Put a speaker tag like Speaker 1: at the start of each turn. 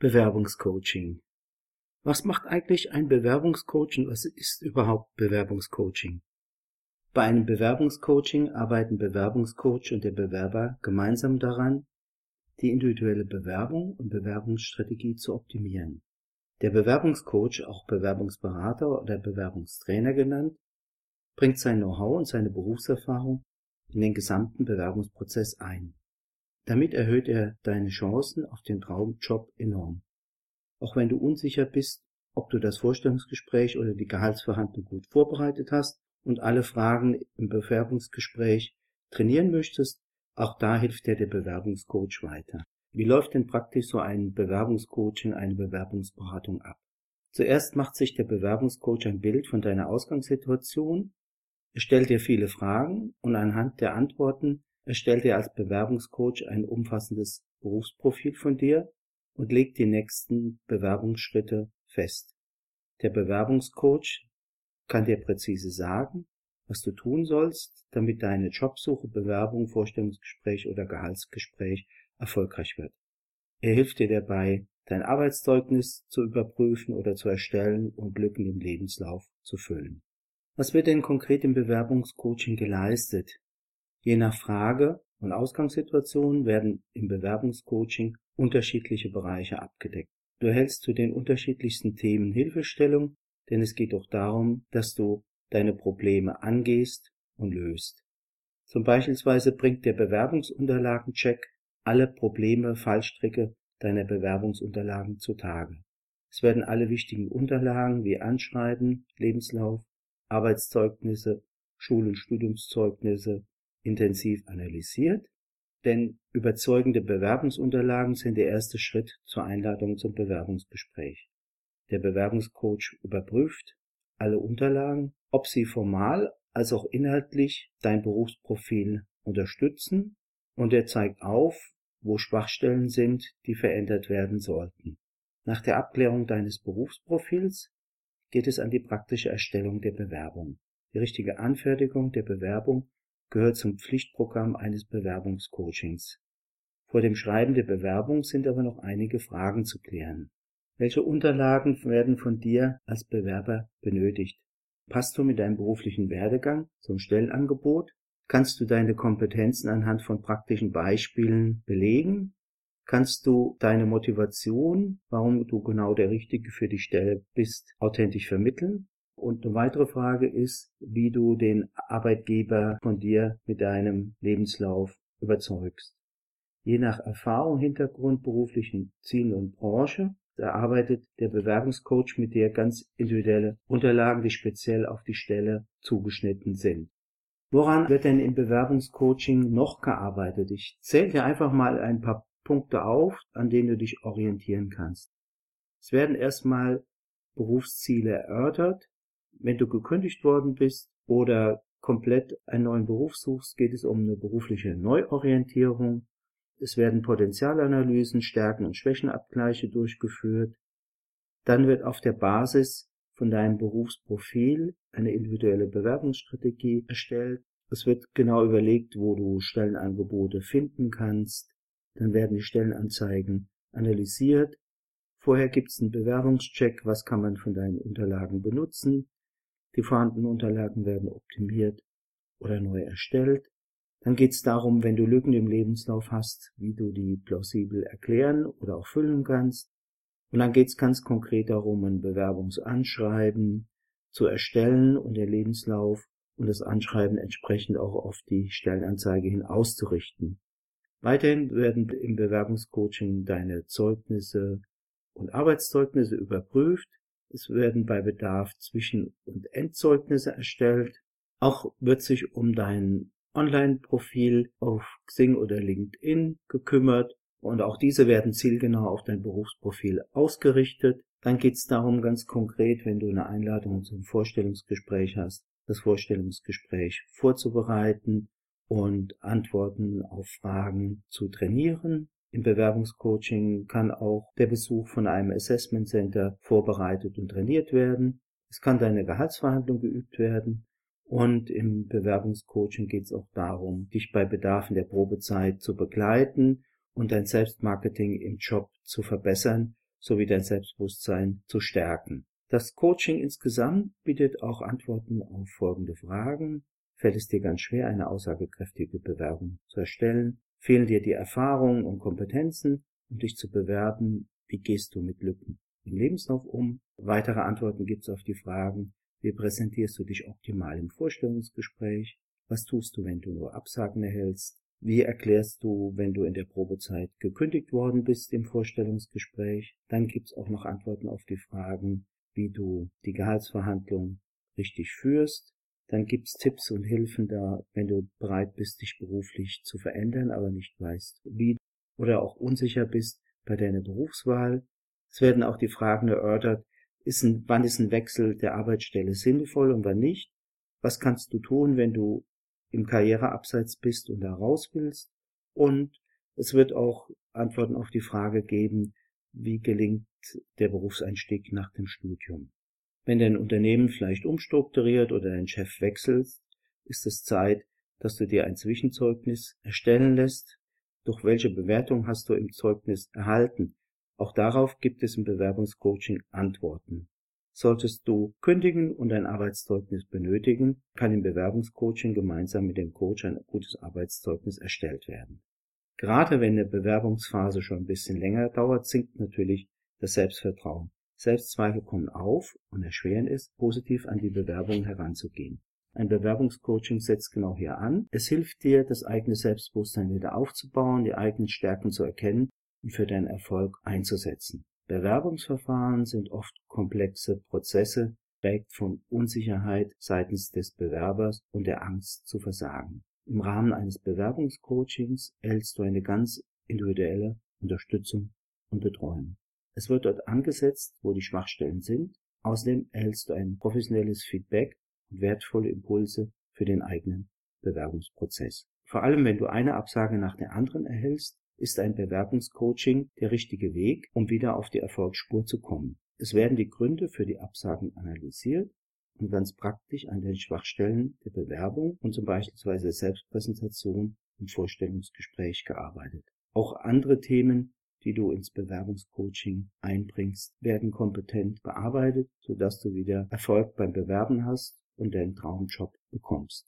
Speaker 1: Bewerbungscoaching. Was macht eigentlich ein Bewerbungscoach und was ist überhaupt Bewerbungscoaching? Bei einem Bewerbungscoaching arbeiten Bewerbungscoach und der Bewerber gemeinsam daran, die individuelle Bewerbung und Bewerbungsstrategie zu optimieren. Der Bewerbungscoach, auch Bewerbungsberater oder Bewerbungstrainer genannt, bringt sein Know-how und seine Berufserfahrung in den gesamten Bewerbungsprozess ein. Damit erhöht er deine Chancen auf den Traumjob enorm. Auch wenn du unsicher bist, ob du das Vorstellungsgespräch oder die Gehaltsverhandlung gut vorbereitet hast und alle Fragen im Bewerbungsgespräch trainieren möchtest, auch da hilft dir der Bewerbungscoach weiter. Wie läuft denn praktisch so ein Bewerbungscoaching, eine Bewerbungsberatung ab? Zuerst macht sich der Bewerbungscoach ein Bild von deiner Ausgangssituation, er stellt dir viele Fragen und anhand der Antworten erstellt er als Bewerbungscoach ein umfassendes Berufsprofil von dir und legt die nächsten Bewerbungsschritte fest. Der Bewerbungscoach kann dir präzise sagen, was du tun sollst, damit deine Jobsuche, Bewerbung, Vorstellungsgespräch oder Gehaltsgespräch erfolgreich wird. Er hilft dir dabei, dein Arbeitszeugnis zu überprüfen oder zu erstellen und Lücken im Lebenslauf zu füllen. Was wird denn konkret im Bewerbungscoaching geleistet? Je nach Frage und Ausgangssituation werden im Bewerbungscoaching unterschiedliche Bereiche abgedeckt. Du erhältst zu den unterschiedlichsten Themen Hilfestellung, denn es geht auch darum, dass du deine Probleme angehst und löst. Zum Beispielsweise bringt der Bewerbungsunterlagencheck alle Probleme, Fallstricke deiner Bewerbungsunterlagen zutage. Es werden alle wichtigen Unterlagen wie Anschreiben, Lebenslauf, Arbeitszeugnisse, Schul- und Studiumszeugnisse intensiv analysiert, denn überzeugende Bewerbungsunterlagen sind der erste Schritt zur Einladung zum Bewerbungsgespräch. Der Bewerbungscoach überprüft alle Unterlagen, ob sie formal als auch inhaltlich dein Berufsprofil unterstützen und er zeigt auf, wo Schwachstellen sind, die verändert werden sollten. Nach der Abklärung deines Berufsprofils geht es an die praktische Erstellung der Bewerbung. Die richtige Anfertigung der Bewerbung gehört zum Pflichtprogramm eines Bewerbungscoachings. Vor dem Schreiben der Bewerbung sind aber noch einige Fragen zu klären. Welche Unterlagen werden von dir als Bewerber benötigt? Passt du mit deinem beruflichen Werdegang zum Stellenangebot? Kannst du deine Kompetenzen anhand von praktischen Beispielen belegen? Kannst du deine Motivation, warum du genau der Richtige für die Stelle bist, authentisch vermitteln? Und eine weitere Frage ist, wie du den Arbeitgeber von dir mit deinem Lebenslauf überzeugst. Je nach Erfahrung, Hintergrund, beruflichen Zielen und Branche erarbeitet der Bewerbungscoach mit dir ganz individuelle Unterlagen, die speziell auf die Stelle zugeschnitten sind. Woran wird denn im Bewerbungscoaching noch gearbeitet? Ich zähle dir einfach mal ein paar Punkte auf, an denen du dich orientieren kannst. Es werden erstmal Berufsziele erörtert. Wenn du gekündigt worden bist oder komplett einen neuen Beruf suchst, geht es um eine berufliche Neuorientierung. Es werden Potenzialanalysen, Stärken und Schwächenabgleiche durchgeführt. Dann wird auf der Basis von deinem Berufsprofil eine individuelle Bewerbungsstrategie erstellt. Es wird genau überlegt, wo du Stellenangebote finden kannst. Dann werden die Stellenanzeigen analysiert. Vorher gibt es einen Bewerbungscheck, was kann man von deinen Unterlagen benutzen. Die vorhandenen Unterlagen werden optimiert oder neu erstellt. Dann geht es darum, wenn du Lücken im Lebenslauf hast, wie du die plausibel erklären oder auch füllen kannst. Und dann geht es ganz konkret darum, ein Bewerbungsanschreiben zu erstellen und den Lebenslauf und das Anschreiben entsprechend auch auf die Stellenanzeige hin auszurichten. Weiterhin werden im Bewerbungscoaching deine Zeugnisse und Arbeitszeugnisse überprüft. Es werden bei Bedarf Zwischen- und Endzeugnisse erstellt. Auch wird sich um dein Online-Profil auf Xing oder LinkedIn gekümmert und auch diese werden zielgenau auf dein Berufsprofil ausgerichtet. Dann geht es darum, ganz konkret, wenn du eine Einladung zum Vorstellungsgespräch hast, das Vorstellungsgespräch vorzubereiten und Antworten auf Fragen zu trainieren. Im Bewerbungscoaching kann auch der Besuch von einem Assessment Center vorbereitet und trainiert werden. Es kann deine Gehaltsverhandlung geübt werden. Und im Bewerbungscoaching geht es auch darum, dich bei Bedarf in der Probezeit zu begleiten und dein Selbstmarketing im Job zu verbessern sowie dein Selbstbewusstsein zu stärken. Das Coaching insgesamt bietet auch Antworten auf folgende Fragen. Fällt es dir ganz schwer, eine aussagekräftige Bewerbung zu erstellen? Fehlen dir die Erfahrungen und Kompetenzen, um dich zu bewerben? Wie gehst du mit Lücken im Lebenslauf um? Weitere Antworten gibt es auf die Fragen, wie präsentierst du dich optimal im Vorstellungsgespräch? Was tust du, wenn du nur Absagen erhältst? Wie erklärst du, wenn du in der Probezeit gekündigt worden bist im Vorstellungsgespräch? Dann gibt's auch noch Antworten auf die Fragen, wie du die Gehaltsverhandlung richtig führst. Dann gibt's Tipps und Hilfen da, wenn du bereit bist, dich beruflich zu verändern, aber nicht weißt, wie oder auch unsicher bist bei deiner Berufswahl. Es werden auch die Fragen erörtert, ist ein, wann ist ein Wechsel der Arbeitsstelle sinnvoll und wann nicht? Was kannst du tun, wenn du im Karriereabseits bist und da raus willst? Und es wird auch Antworten auf die Frage geben, wie gelingt der Berufseinstieg nach dem Studium? Wenn dein Unternehmen vielleicht umstrukturiert oder dein Chef wechselt, ist es Zeit, dass du dir ein Zwischenzeugnis erstellen lässt. Durch welche Bewertung hast du im Zeugnis erhalten? Auch darauf gibt es im Bewerbungscoaching Antworten. Solltest du kündigen und ein Arbeitszeugnis benötigen, kann im Bewerbungscoaching gemeinsam mit dem Coach ein gutes Arbeitszeugnis erstellt werden. Gerade wenn eine Bewerbungsphase schon ein bisschen länger dauert, sinkt natürlich das Selbstvertrauen. Selbstzweifel kommen auf und erschweren es, positiv an die Bewerbung heranzugehen. Ein Bewerbungscoaching setzt genau hier an. Es hilft dir, das eigene Selbstbewusstsein wieder aufzubauen, die eigenen Stärken zu erkennen und für deinen Erfolg einzusetzen. Bewerbungsverfahren sind oft komplexe Prozesse, prägt von Unsicherheit seitens des Bewerbers und der Angst zu versagen. Im Rahmen eines Bewerbungscoachings erhältst du eine ganz individuelle Unterstützung und Betreuung. Es wird dort angesetzt, wo die Schwachstellen sind. Außerdem erhältst du ein professionelles Feedback und wertvolle Impulse für den eigenen Bewerbungsprozess. Vor allem, wenn du eine Absage nach der anderen erhältst, ist ein Bewerbungscoaching der richtige Weg, um wieder auf die Erfolgsspur zu kommen. Es werden die Gründe für die Absagen analysiert und ganz praktisch an den Schwachstellen der Bewerbung und zum Beispiel Selbstpräsentation im Vorstellungsgespräch gearbeitet. Auch andere Themen, die du ins Bewerbungscoaching einbringst, werden kompetent bearbeitet, sodass du wieder Erfolg beim Bewerben hast und deinen Traumjob bekommst.